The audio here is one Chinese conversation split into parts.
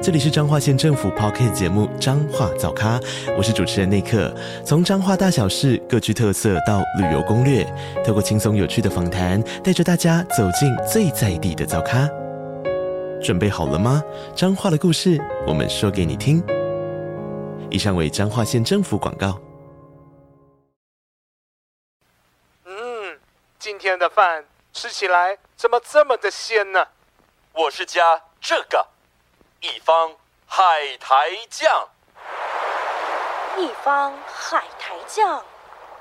这里是彰化县政府 Podcast 节目《彰化早咖》，我是主持人内克。从彰化大小事各具特色到旅游攻略，透过轻松有趣的访谈，带着大家走进最在地的早咖。准备好了吗？彰化的故事，我们说给你听。以上为彰化县政府广告。嗯，今天的饭吃起来怎么这么的鲜呢？我是加这个。一方海苔酱，一方海苔酱，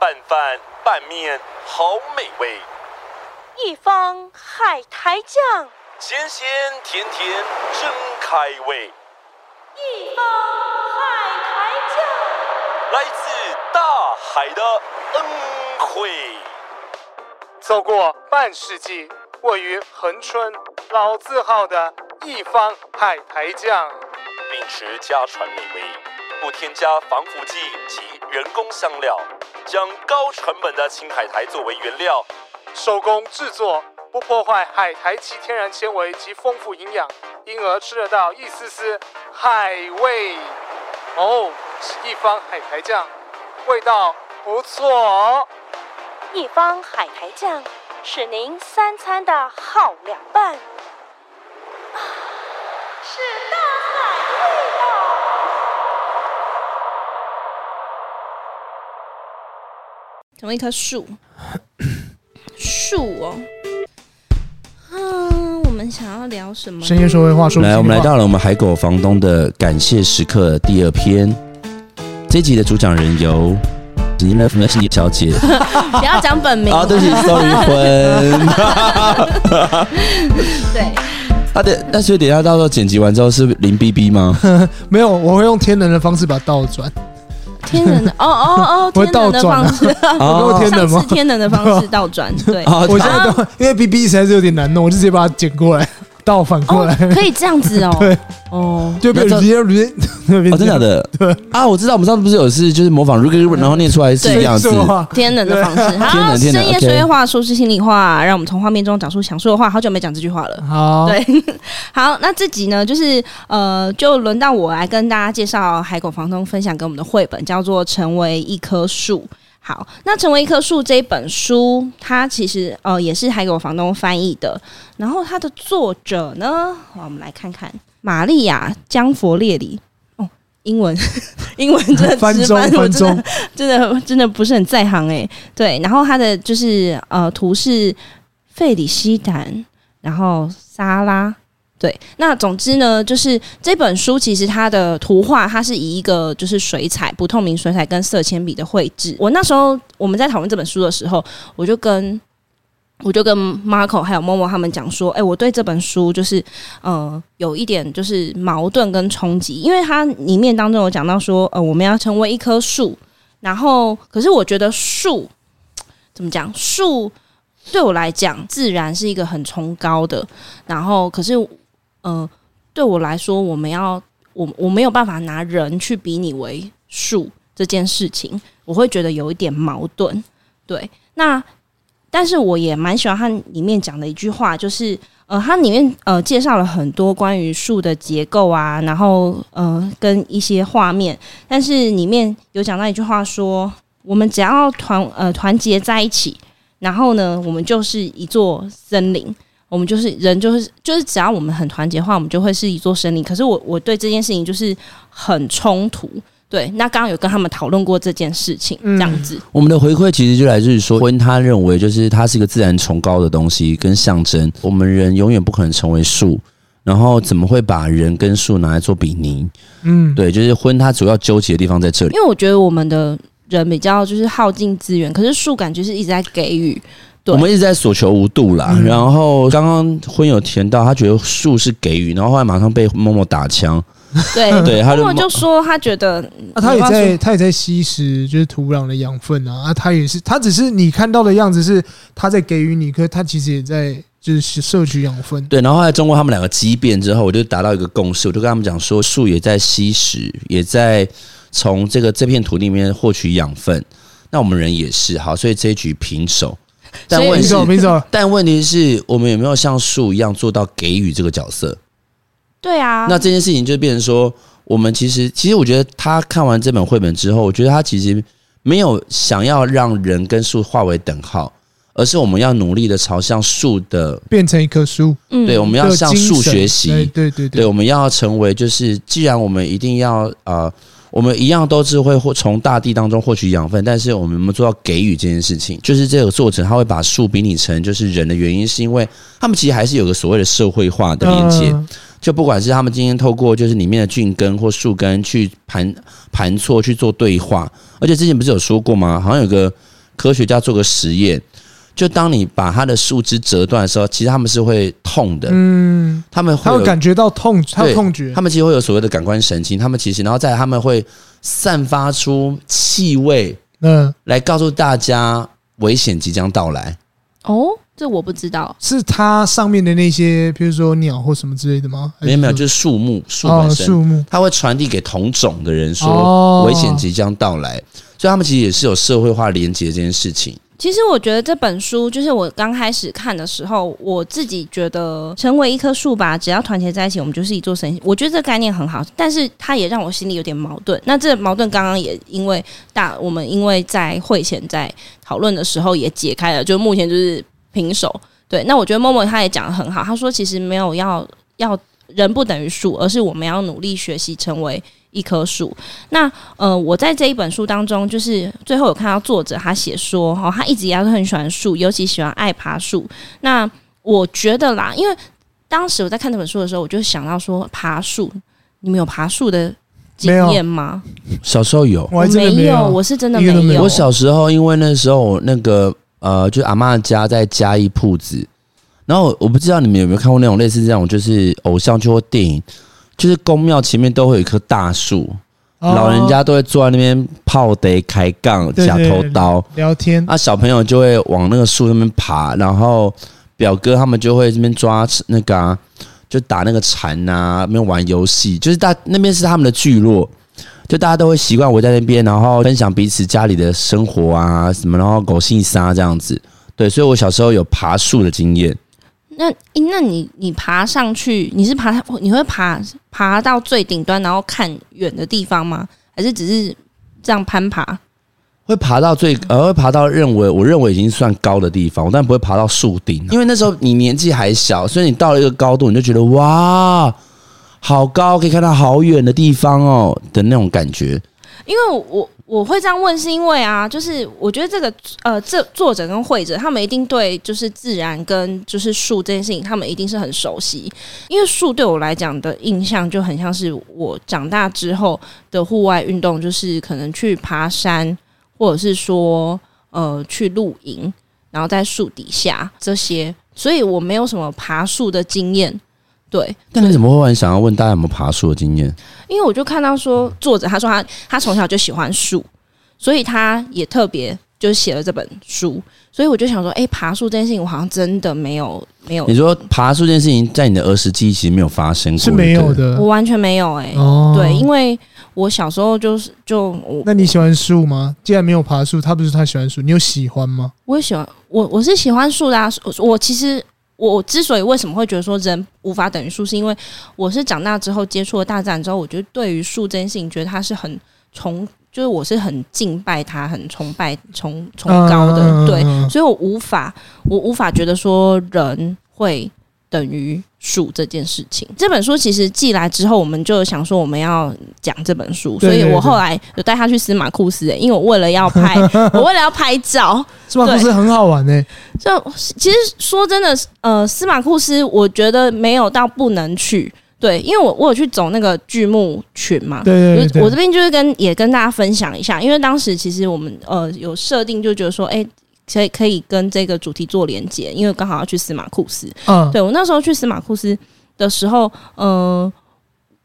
拌饭拌面好美味。一方海苔酱，咸咸甜甜真开胃。一方海苔酱，来自大海的恩惠。走过半世纪，位于恒春老字号的。一方海苔酱，秉持家传美味，不添加防腐剂及人工香料，将高成本的青海苔作为原料，手工制作，不破坏海苔其天然纤维及丰富营养，因而吃得到一丝丝海味。哦，是一方海苔酱，味道不错哦。一方海苔酱是您三餐的好凉拌。成为一棵树，树哦。嗯，我们想要聊什么？深夜说会话，说来，我们来到了我们海狗房东的感谢时刻第二篇。这一集的主讲人由你来，那是你小姐，不要讲本名啊，对不起，sorry，婚。对。啊，对，那所以等一下到时候剪辑完之后是林 BB 吗？没有，我会用天能的方式把它倒转。天能的哦哦 哦，我会倒转方式，哦，天人吗？是天能的方式倒转，对。我现在都因为 BB 实在是有点难弄，我就直接把它剪过来。倒反过来、哦、可以这样子哦，对，哦，就变成直接直接那边，哦，真的假的？对。啊，我知道，我们上次不是有次，就是模仿，然后念出来是这样子，天冷的方式，好，天天，深夜说说话，说出心里话，让我们从画面中讲出想说的话。好久没讲这句话了，好，对，好，那这集呢，就是呃，就轮到我来跟大家介绍海狗房东分享给我们的绘本，叫做《成为一棵树》。好，那成为一棵树这一本书，它其实呃也是还给我房东翻译的。然后它的作者呢，我们来看看，玛利亚·江佛列里。哦，英文，英文真的翻中翻中，真的真的不是很在行哎。对，然后它的就是呃图是费里西坦，然后莎拉。对，那总之呢，就是这本书其实它的图画，它是以一个就是水彩、不透明水彩跟色铅笔的绘制。我那时候我们在讨论这本书的时候，我就跟我就跟 Marco 还有默默他们讲说，哎，我对这本书就是呃有一点就是矛盾跟冲击，因为它里面当中有讲到说，呃，我们要成为一棵树，然后可是我觉得树怎么讲，树对我来讲自然是一个很崇高的，然后可是。嗯、呃，对我来说，我们要我我没有办法拿人去比拟为树这件事情，我会觉得有一点矛盾。对，那但是我也蛮喜欢它里面讲的一句话，就是呃，它里面呃介绍了很多关于树的结构啊，然后呃跟一些画面，但是里面有讲到一句话说，我们只要团呃团结在一起，然后呢，我们就是一座森林。我们就是人，就是就是，只要我们很团结的话，我们就会是一座森林。可是我我对这件事情就是很冲突。对，那刚刚有跟他们讨论过这件事情，这样子。我们的回馈其实就来自于说，婚他认为就是它是一个自然崇高的东西跟象征。我们人永远不可能成为树，然后怎么会把人跟树拿来做比拟？嗯，对，就是婚它主要纠结的地方在这里。因为我觉得我们的人比较就是耗尽资源，可是树感觉是一直在给予。对我们一直在所求无度啦，然后刚刚婚友填到，他觉得树是给予，然后后来马上被默默打枪，对 对他就默默就说他觉得，啊，他也在他也在吸食就是土壤的养分啊，啊，他也是他只是你看到的样子是他在给予你，可是他其实也在就是摄取养分。对，然后后来经过他们两个激辩之后，我就达到一个共识，我就跟他们讲说，树也在吸食，也在从这个这片土地里面获取养分。那我们人也是好，所以这一局平手。但问题是，没错，但问题是我们有没有像树一样做到给予这个角色？对啊，那这件事情就变成说，我们其实，其实我觉得他看完这本绘本之后，我觉得他其实没有想要让人跟树划为等号，而是我们要努力的朝向树的变成一棵树。嗯，对，我们要向树学习。对对对，对，我们要成为就是，既然我们一定要呃。我们一样都是会获从大地当中获取养分，但是我们有没有做到给予这件事情？就是这个作者他会把树比拟成就是人的原因，是因为他们其实还是有个所谓的社会化的连接。就不管是他们今天透过就是里面的菌根或树根去盘盘错去做对话，而且之前不是有说过吗？好像有个科学家做个实验。就当你把它的树枝折断的时候，其实他们是会痛的。嗯，他们会他会感觉到痛，他有痛觉。他们其实会有所谓的感官神经，他们其实然后在他们会散发出气味，嗯，来告诉大家危险即将到来。哦，这我不知道，是它上面的那些，比如说鸟或什么之类的吗？没有没有，就是树木树本身，树木，它会传递给同种的人说危险即将到来，所以他们其实也是有社会化连接这件事情。其实我觉得这本书，就是我刚开始看的时候，我自己觉得成为一棵树吧，只要团结在一起，我们就是一座神。我觉得这个概念很好，但是它也让我心里有点矛盾。那这矛盾刚刚也因为大，我们因为在会前在讨论的时候也解开了，就目前就是平手。对，那我觉得默默他也讲得很好，他说其实没有要要人不等于树，而是我们要努力学习成为。一棵树，那呃，我在这一本书当中，就是最后有看到作者他写说，哈，他一直以来都很喜欢树，尤其喜欢爱爬树。那我觉得啦，因为当时我在看这本书的时候，我就想到说，爬树，你们有爬树的经验吗？小时候有，我没有，没有，我是真的没有。我小时候，因为那时候那个呃，就阿嬷家在嘉义铺子，然后我不知道你们有没有看过那种类似这种，就是偶像剧或电影。就是宫庙前面都会有一棵大树，哦、老人家都会坐在那边泡得、开杠、假头刀聊天。啊，小朋友就会往那个树那边爬，然后表哥他们就会这边抓那个、啊，就打那个蝉啊，那边玩游戏。就是大那边是他们的聚落，就大家都会习惯围在那边，然后分享彼此家里的生活啊什么，然后狗戏沙这样子。对，所以我小时候有爬树的经验。那，那你你爬上去，你是爬，你会爬爬到最顶端，然后看远的地方吗？还是只是这样攀爬？会爬到最，呃，会爬到认为我认为已经算高的地方，但不会爬到树顶，因为那时候你年纪还小，所以你到了一个高度，你就觉得哇，好高，可以看到好远的地方哦的那种感觉。因为我。我会这样问，是因为啊，就是我觉得这个呃，这作者跟绘者他们一定对就是自然跟就是树这件事情，他们一定是很熟悉。因为树对我来讲的印象就很像是我长大之后的户外运动，就是可能去爬山，或者是说呃去露营，然后在树底下这些，所以我没有什么爬树的经验。对，但你怎么会很想要问大家有没有爬树的经验？因为我就看到说，作者他说他他从小就喜欢树，所以他也特别就写了这本书。所以我就想说，哎，爬树这件事情，我好像真的没有没有。你说爬树这件事情，在你的儿时记忆其实没有发生过，是没有的，我完全没有哎、欸。哦，对，因为我小时候就是就，那你喜欢树吗？既然没有爬树，他不是他喜欢树，你有喜欢吗？我也喜欢，我我是喜欢树的啊。我其实。我之所以为什么会觉得说人无法等于树，是因为我是长大之后接触了大自然之后，我觉得对于树这件事情，觉得它是很崇，就是我是很敬拜它、很崇拜、崇崇高的，对，所以我无法，我无法觉得说人会。等于数这件事情，这本书其实寄来之后，我们就想说我们要讲这本书，所以我后来有带他去司马库斯，因为我为了要拍，我为了要拍照，司马库斯很好玩呢。就其实说真的，呃，司马库斯我觉得没有到不能去，对，因为我我有去走那个剧目群嘛，对对对，我这边就是跟也跟大家分享一下，因为当时其实我们呃有设定，就觉得说，哎。可以可以跟这个主题做连接，因为刚好要去司马库斯。嗯，对，我那时候去司马库斯的时候，嗯、呃，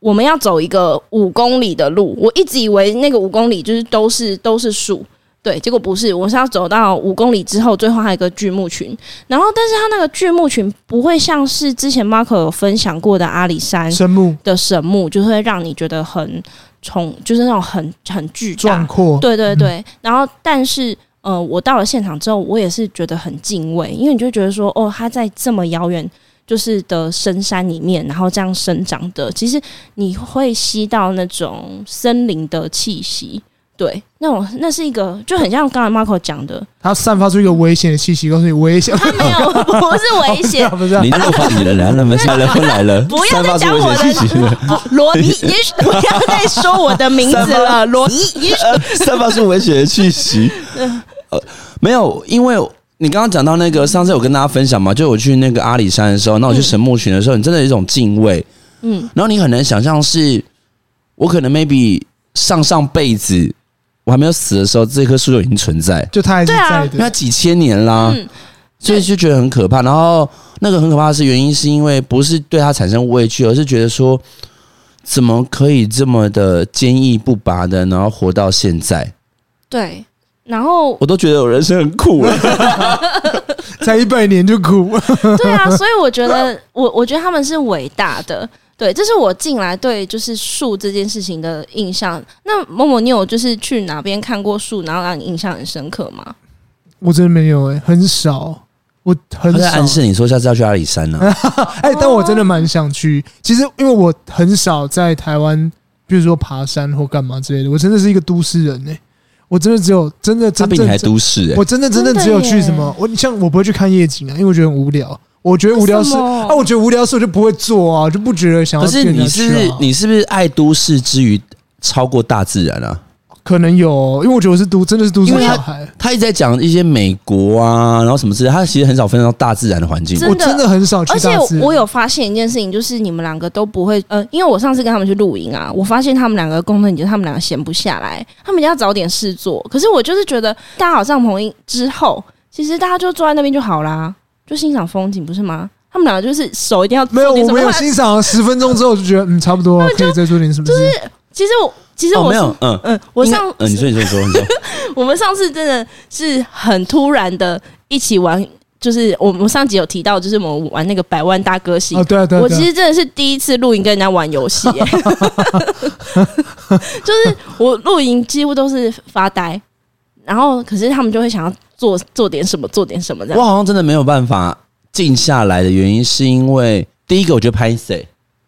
我们要走一个五公里的路，我一直以为那个五公里就是都是都是树。对，结果不是，我是要走到五公里之后，最后还有一个巨木群。然后，但是它那个巨木群不会像是之前 Marco 有分享过的阿里山神木的神木，就是会让你觉得很重，就是那种很很巨大壮阔。对对对。嗯、然后，但是呃，我到了现场之后，我也是觉得很敬畏，因为你就觉得说，哦，它在这么遥远就是的深山里面，然后这样生长的，其实你会吸到那种森林的气息。对，那种那是一个就很像刚才 Marco 讲的，它散发出一个危险的气息，告诉你危险。他没有，不是危险，不是。你那个话题了，来了没？来了，婚来了。不要再讲我的罗尼，不要再说我的名字了，罗尼。散发出危险的气息。呃，没有，因为你刚刚讲到那个，上次有跟大家分享嘛，就我去那个阿里山的时候，那我去神木群的时候，你真的有一种敬畏，嗯，然后你很难想象是，我可能 maybe 上上辈子。我还没有死的时候，这棵树就已经存在，就它还是在的，因为它几千年啦，嗯、所以就觉得很可怕。然后那个很可怕的是原因，是因为不是对它产生畏惧，而是觉得说，怎么可以这么的坚毅不拔的，然后活到现在？对，然后我都觉得我人生很苦了，才一百年就苦。对啊，所以我觉得我我觉得他们是伟大的。对，这是我进来对就是树这件事情的印象。那某某，你有就是去哪边看过树，然后让你印象很深刻吗？我真的没有哎、欸，很少。我很少。在暗示你说下次要去阿里山呢、啊？哎、欸，但我真的蛮想去。其实因为我很少在台湾，比如说爬山或干嘛之类的。我真的是一个都市人哎、欸，我真的只有真的真的，他比你还都市。我真的真的只有去什么？我像我不会去看夜景啊，因为我觉得很无聊。我觉得无聊是啊，我觉得无聊事我就不会做啊，就不觉得想要、啊。可是你是不是你是不是爱都市之余超过大自然啊？可能有，因为我觉得我是都真的是都市小孩。他一直在讲一些美国啊，然后什么之类，他其实很少分到大自然的环境。我真的很少去大自然。而且我有发现一件事情，就是你们两个都不会呃，因为我上次跟他们去露营啊，我发现他们两个共同点就是他们两个闲不下来，他们要找点事做。可是我就是觉得搭好帐篷之后，其实大家就坐在那边就好啦。就欣赏风景，不是吗？他们两个就是手一定要没有，我没有欣赏十分钟之后就觉得嗯差不多，可以再做点什么事。就是其实我其实我没有嗯嗯，我上嗯你说你说你说 我们上次真的是很突然的一起玩，就是我们上集有提到，就是我们玩那个百万大歌星。哦对对，我其实真的是第一次露营跟人家玩游戏，就是我露营几乎都是发呆，然后可是他们就会想要。做做点什么，做点什么这样。我好像真的没有办法静下来的原因，是因为第一个，我觉得拍谢，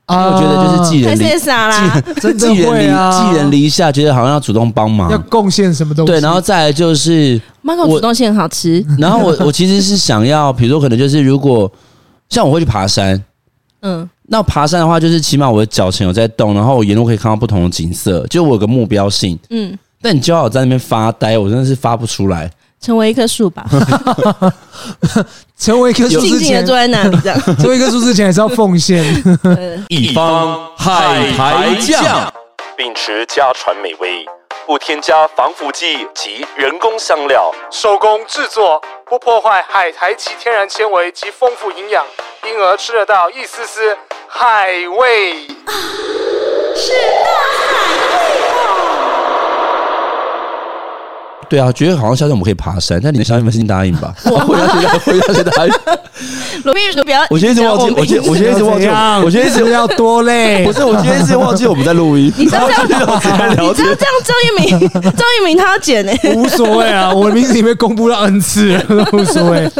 因为我觉得就是寄人篱下，真的会啊，寄人篱下，觉得好像要主动帮忙，要贡献什么东西。对，然后再来就是，Marco 主动性很好吃。然后我我其实是想要，比如说可能就是如果像我会去爬山，嗯，那爬山的话，就是起码我的脚前有在动，然后我沿路可以看到不同的景色，就我有个目标性，嗯。但你叫我在那边发呆，我真的是发不出来。成为一棵树吧，成为一棵树之前坐在那里这样，成为一棵树之前还是要奉献。一方海苔酱，秉持家传美味，不添加防腐剂及人工香料，手工制作，不破坏海苔其天然纤维及丰富营养，因而吃得到一丝丝海味。是大海味。对啊，觉得好像下次我们可以爬山，但你们相信吗？先答应吧。我回答谁？回答谁答应？罗宾说：“不要。”我今天 一直忘记，我今我今天一直忘记，我今天一直要多累。不是，我今天一直忘记 我们在录音。你知道这样？你知道这样？张一鸣，张一鸣他要剪诶，无所谓啊，我的名字已经被公布了 N 次了，无所谓。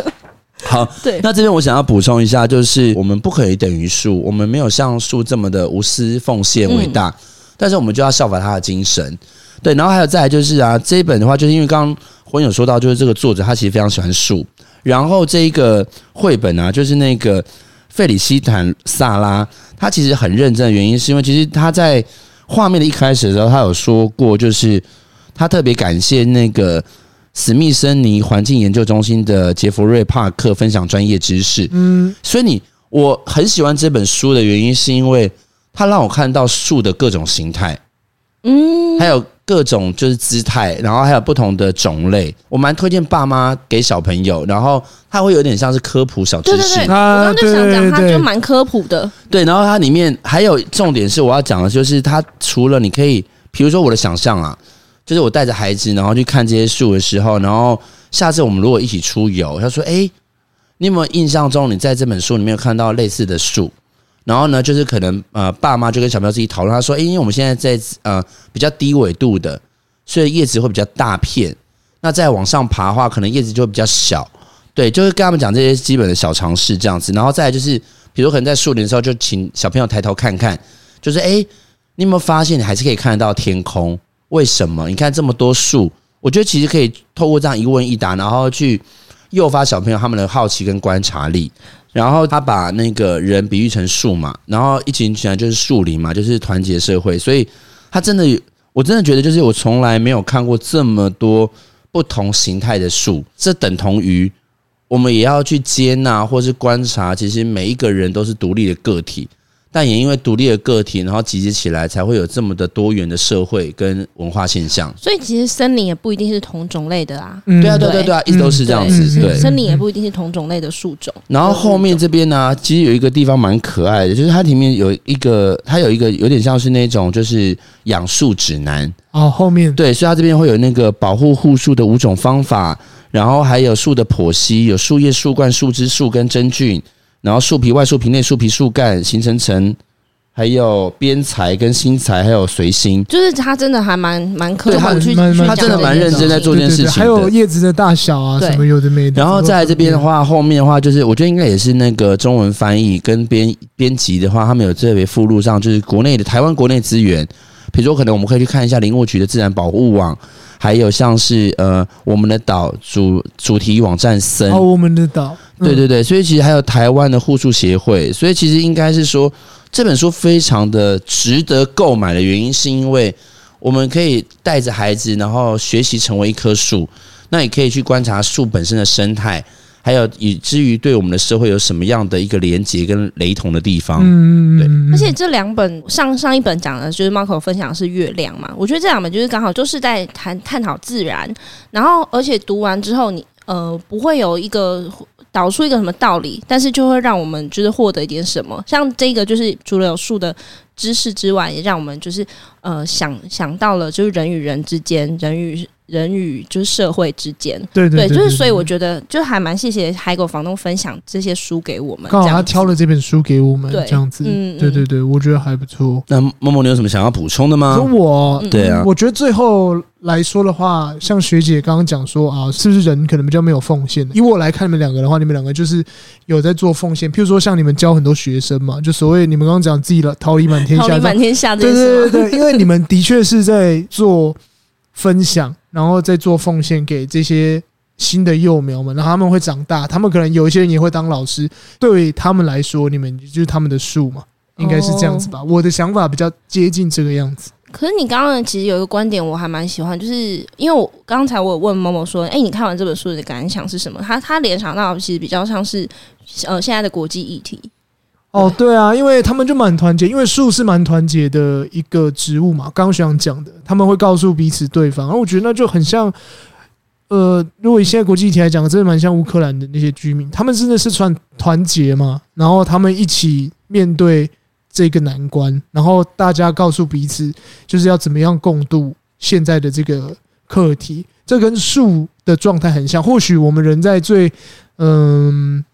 好，对。那这边我想要补充一下，就是我们不可以等于树，我们没有像树这么的无私奉献伟大，但是我们就要效法他的精神。对，然后还有再来就是啊，这一本的话，就是因为刚刚婚友说到，就是这个作者他其实非常喜欢树，然后这一个绘本啊，就是那个费里希坦萨拉，他其实很认真的原因，是因为其实他在画面的一开始的时候，他有说过，就是他特别感谢那个史密森尼环境研究中心的杰弗瑞帕克分享专业知识。嗯，所以你我很喜欢这本书的原因，是因为它让我看到树的各种形态。嗯，还有。各种就是姿态，然后还有不同的种类，我蛮推荐爸妈给小朋友，然后它会有点像是科普小知识。对对对，我刚刚就想讲，它就蛮科普的。对，然后它里面还有重点是我要讲的，就是它除了你可以，比如说我的想象啊，就是我带着孩子，然后去看这些树的时候，然后下次我们如果一起出游，他说：“哎，你有没有印象中你在这本书里面有看到类似的树？”然后呢，就是可能呃，爸妈就跟小朋友自己讨论，他说：“，因为我们现在在呃比较低纬度的，所以叶子会比较大片。那再往上爬的话，可能叶子就会比较小。对，就是跟他们讲这些基本的小常识这样子。然后再来就是，比如可能在树林的时候，就请小朋友抬头看看，就是诶，你有没有发现你还是可以看得到天空？为什么？你看这么多树，我觉得其实可以透过这样一问一答，然后去诱发小朋友他们的好奇跟观察力。”然后他把那个人比喻成树嘛，然后一群起来就是树林嘛，就是团结社会。所以他真的，我真的觉得，就是我从来没有看过这么多不同形态的树。这等同于我们也要去接纳或是观察，其实每一个人都是独立的个体。但也因为独立的个体，然后集结起来，才会有这么的多元的社会跟文化现象。所以其实森林也不一定是同种类的啊。对啊，对对对啊，一直都是这样子。对，森林也不一定是同种类的树种。然后后面这边呢，其实有一个地方蛮可爱的，就是它里面有一个，它有一个有点像是那种就是养树指南哦。后面对，所以它这边会有那个保护护树的五种方法，然后还有树的剖析，有树叶、树冠、树枝、树根、真菌。然后树皮、外树皮、内树皮、树干、形成层，还有边材跟心材，还有随心，就是他真的还蛮蛮可靠，去他真的蛮认真在做这件事情。还有叶子的大小啊，什么有的没的。然后在这边的话，后面的话就是，我觉得应该也是那个中文翻译跟编编辑的话，他们有特别附录上，就是国内的台湾国内资源，比如说可能我们可以去看一下林务局的自然保护网。还有像是呃，我们的岛主主题网站森哦，我们的岛，对对对，所以其实还有台湾的护树协会，所以其实应该是说这本书非常的值得购买的原因，是因为我们可以带着孩子，然后学习成为一棵树，那也可以去观察树本身的生态。还有以至于对我们的社会有什么样的一个连接跟雷同的地方？嗯，对。而且这两本上上一本讲的就是 Marco 分享的是月亮嘛，我觉得这两本就是刚好就是在谈探讨自然，然后而且读完之后你呃不会有一个导出一个什么道理，但是就会让我们就是获得一点什么。像这个就是除了有数的知识之外，也让我们就是呃想想到了就是人与人之间，人与。人与就是社会之间，对对，对，对，就是所以我觉得就还蛮谢谢海狗房东分享这些书给我们，刚好他挑了这本书给我们，这样子，嗯，对对对，我觉得还不错。那默默，你有什么想要补充的吗？我，对啊，我觉得最后来说的话，像学姐刚刚讲说啊，是不是人可能比较没有奉献？以我来看你们两个的话，你们两个就是有在做奉献，譬如说像你们教很多学生嘛，就所谓你们刚刚讲自己的桃李满天下，桃李满天下，对对对对，因为你们的确是在做分享。然后再做奉献给这些新的幼苗们，然后他们会长大，他们可能有一些人也会当老师。对他们来说，你们就是他们的树嘛，应该是这样子吧？我的想法比较接近这个样子。可是你刚刚其实有一个观点我还蛮喜欢，就是因为我刚才我有问某某说，哎，你看完这本书的感想是什么？他他联想到其实比较像是呃现在的国际议题。哦，对啊，因为他们就蛮团结，因为树是蛮团结的一个植物嘛。刚刚学长讲的，他们会告诉彼此对方，然后我觉得那就很像，呃，如果以现在国际议题来讲，真的蛮像乌克兰的那些居民，他们真的是算团结嘛，然后他们一起面对这个难关，然后大家告诉彼此，就是要怎么样共度现在的这个课题。这跟树的状态很像，或许我们人在最，嗯。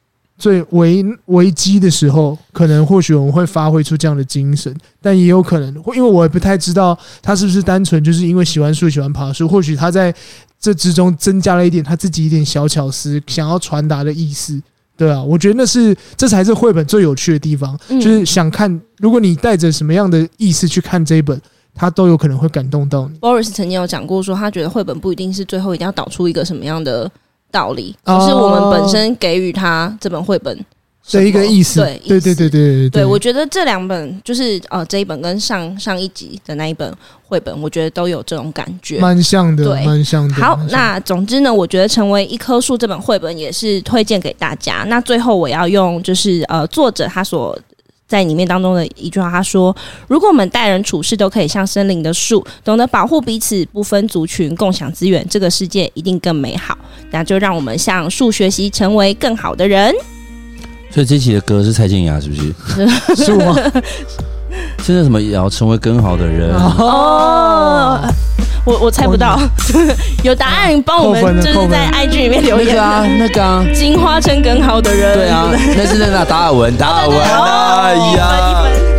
最危危机的时候，可能或许我们会发挥出这样的精神，但也有可能，因为我也不太知道他是不是单纯就是因为喜欢树喜欢爬树，或许他在这之中增加了一点他自己一点小巧思，想要传达的意思，对啊，我觉得那是这才是绘本最有趣的地方，就是想看，如果你带着什么样的意思去看这一本，他都有可能会感动到你。Boris 曾经有讲过说，他觉得绘本不一定是最后一定要导出一个什么样的。道理，就是我们本身给予他这本绘本的一个意思。对，对，对，对，对，对。我觉得这两本就是呃，这一本跟上上一集的那一本绘本，我觉得都有这种感觉，蛮像的，对，蛮像的。好，那总之呢，我觉得成为一棵树这本绘本也是推荐给大家。那最后我要用就是呃，作者他所在里面当中的一句话，他说：“如果我们待人处事都可以像森林的树，懂得保护彼此，不分族群，共享资源，这个世界一定更美好。”那就让我们向树学习，成为更好的人。所以这期的歌是蔡健雅，是不是？是吗？现在什么也要成为更好的人哦。我我猜不到，有答案帮我们就是在 IG 里面留言。那个啊，那个啊，进化成更好的人。对啊，那是那个达尔文，达尔文。哎呀。